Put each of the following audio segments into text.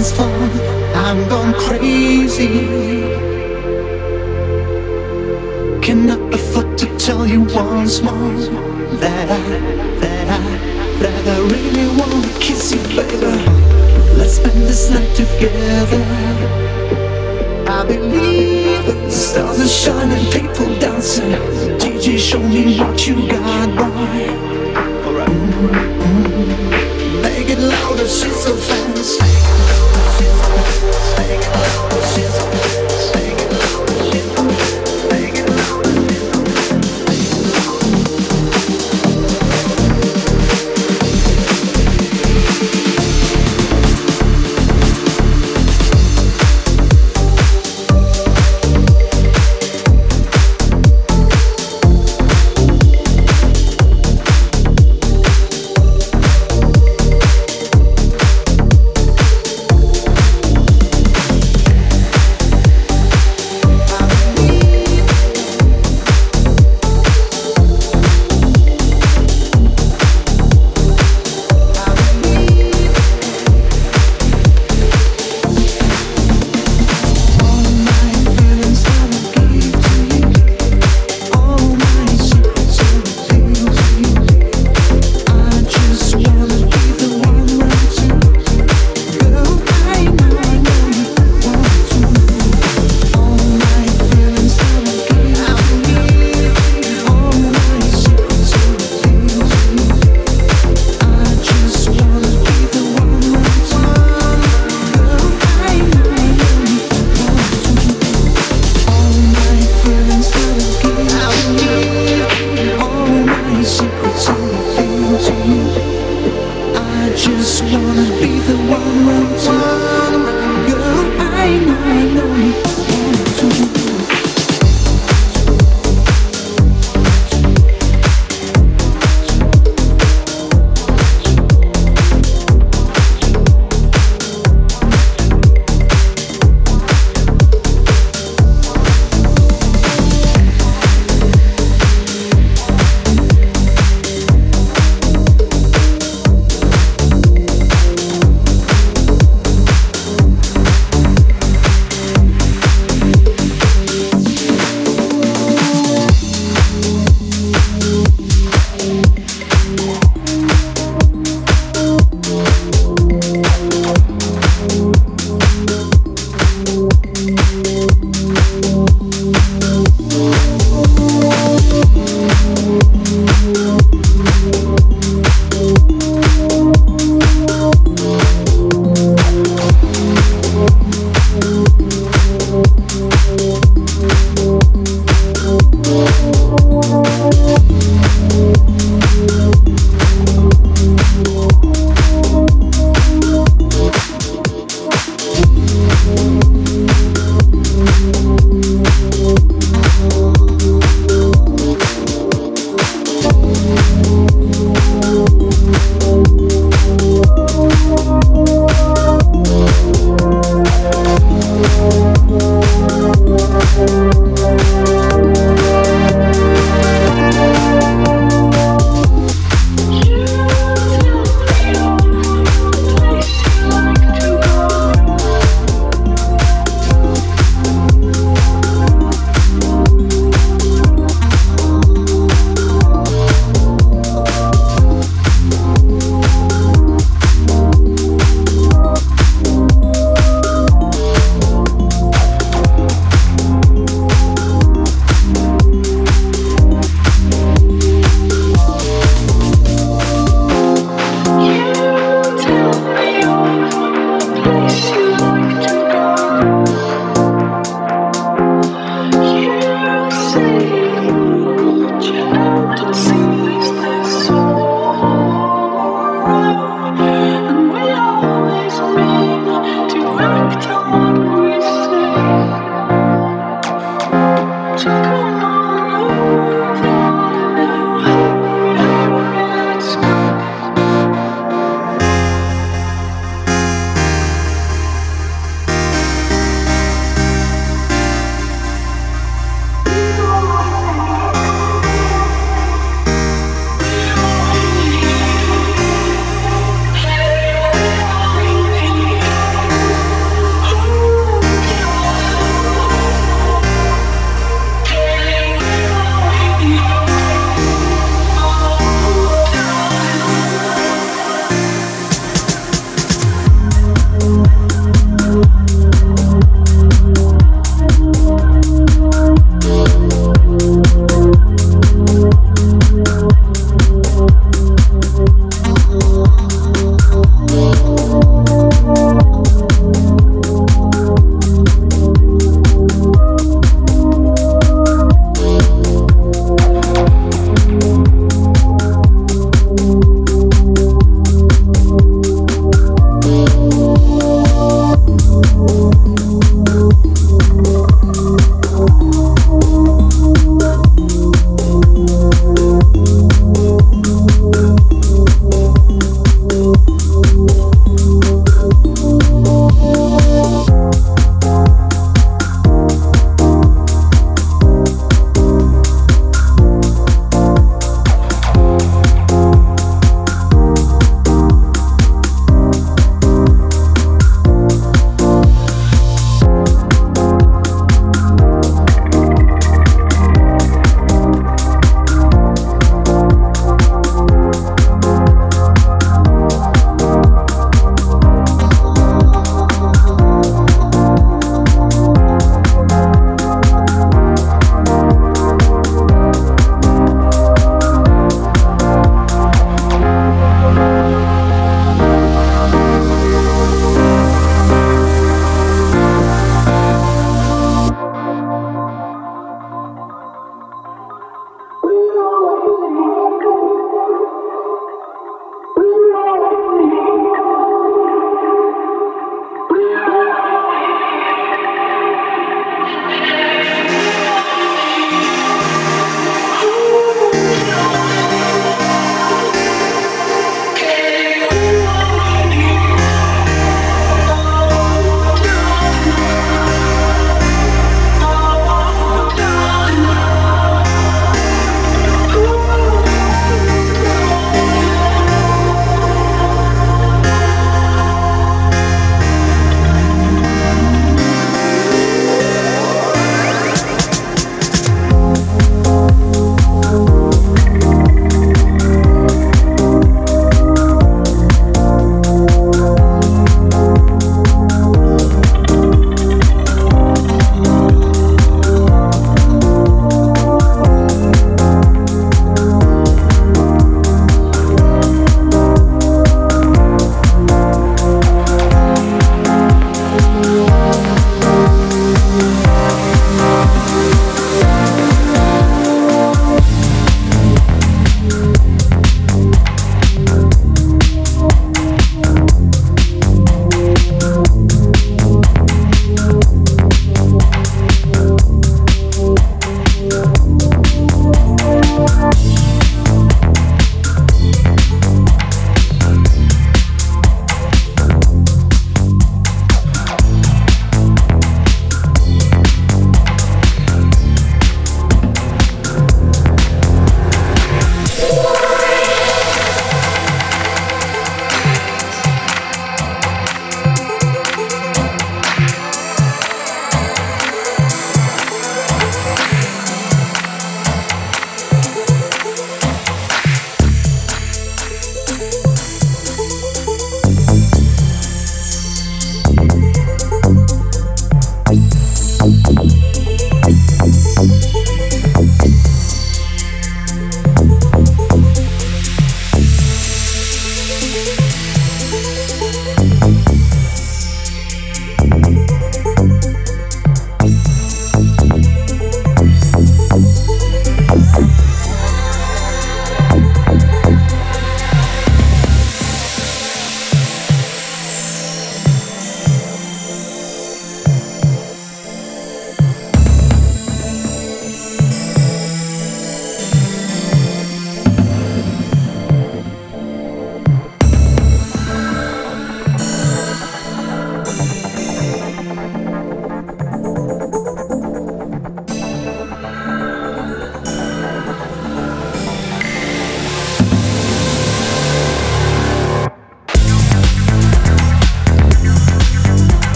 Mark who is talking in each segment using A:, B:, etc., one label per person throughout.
A: dance floor, I'm gone crazy. Cannot afford to tell you once more that I, that I, that I really wanna kiss you, baby. Let's spend this night together. I believe the stars are shining, people dancing. DJ, show me what you got, boy. Alright. Mm -hmm load of she's so fancy.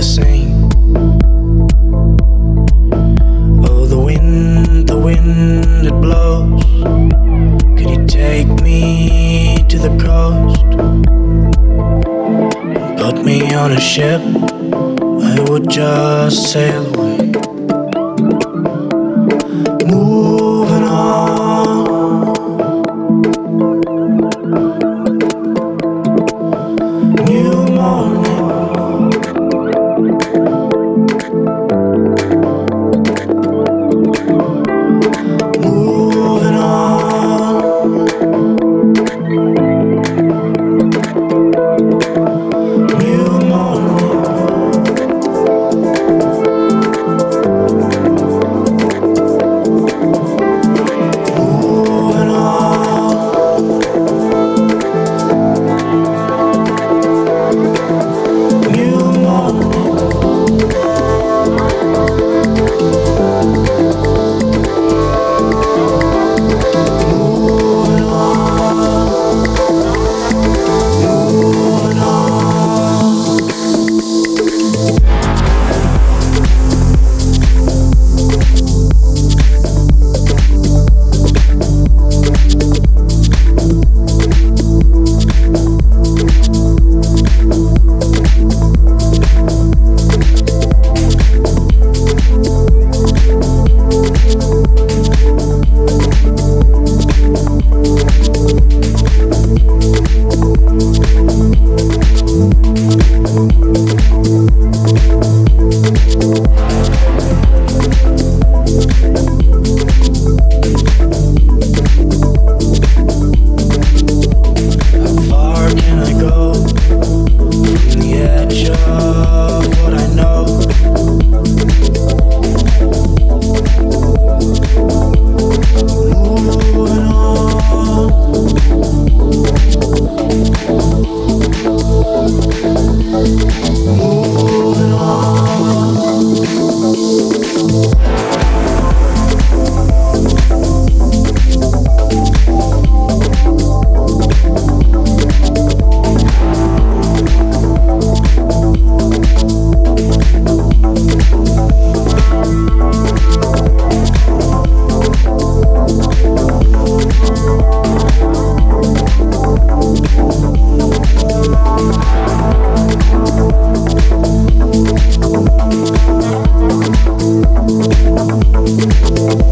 A: The same? Oh, the wind, the wind, it blows. Could you take me to the coast? Put me on a ship, I would just sail You.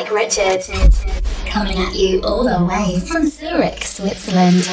B: Mike Richards, coming at you all the way from Zurich, Switzerland.